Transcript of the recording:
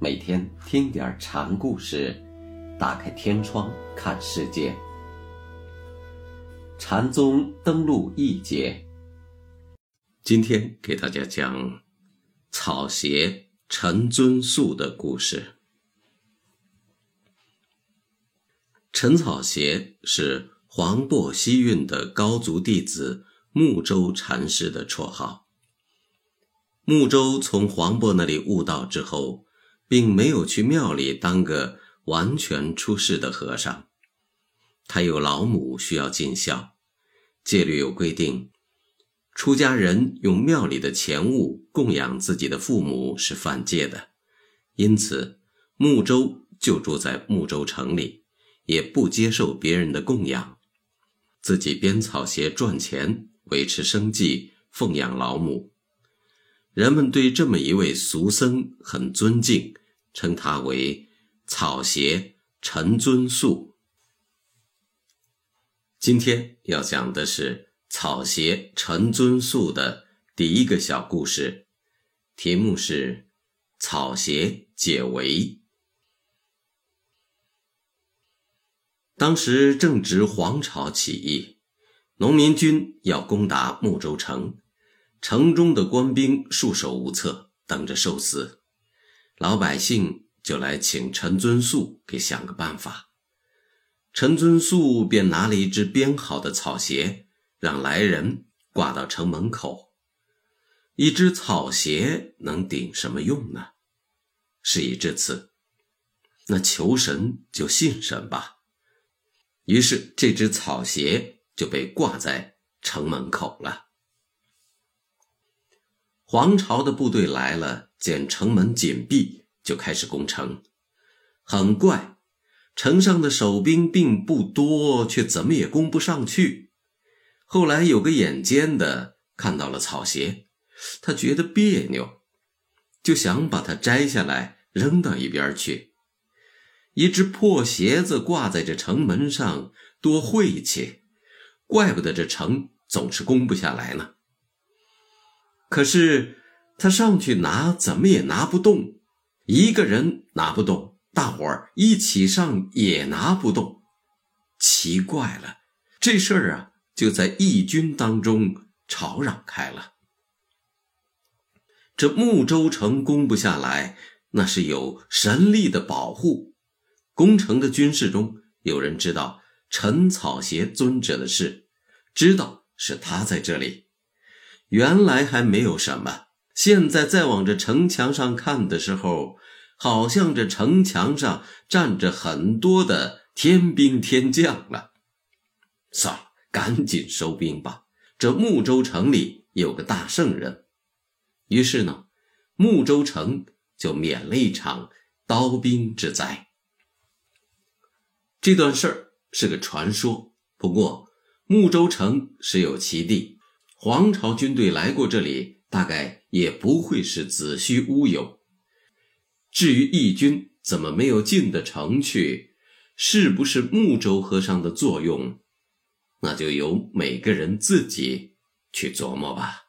每天听点禅故事，打开天窗看世界。禅宗登陆一节，今天给大家讲草鞋陈尊素的故事。陈草鞋是黄檗西运的高足弟子木舟禅师的绰号。木舟从黄渤那里悟道之后，并没有去庙里当个完全出世的和尚，他有老母需要尽孝，戒律有规定，出家人用庙里的钱物供养自己的父母是犯戒的，因此木舟就住在木舟城里，也不接受别人的供养，自己编草鞋赚钱维持生计，奉养老母。人们对这么一位俗僧很尊敬，称他为草鞋陈尊素。今天要讲的是草鞋陈尊素的第一个小故事，题目是“草鞋解围”。当时正值黄巢起义，农民军要攻打睦州城。城中的官兵束手无策，等着受死，老百姓就来请陈尊素给想个办法。陈尊素便拿了一只编好的草鞋，让来人挂到城门口。一只草鞋能顶什么用呢？事已至此，那求神就信神吧。于是这只草鞋就被挂在城门口了。黄巢的部队来了，见城门紧闭，就开始攻城。很怪，城上的守兵并不多，却怎么也攻不上去。后来有个眼尖的看到了草鞋，他觉得别扭，就想把它摘下来扔到一边去。一只破鞋子挂在这城门上，多晦气！怪不得这城总是攻不下来呢。可是他上去拿，怎么也拿不动。一个人拿不动，大伙儿一起上也拿不动。奇怪了，这事儿啊，就在义军当中吵嚷开了。这睦州城攻不下来，那是有神力的保护。攻城的军士中有人知道陈草鞋尊者的事，知道是他在这里。原来还没有什么，现在再往这城墙上看的时候，好像这城墙上站着很多的天兵天将了。算了，赶紧收兵吧。这睦州城里有个大圣人，于是呢，睦州城就免了一场刀兵之灾。这段事儿是个传说，不过睦州城实有其地。皇朝军队来过这里，大概也不会是子虚乌有。至于义军怎么没有进的城去，是不是木州和尚的作用，那就由每个人自己去琢磨吧。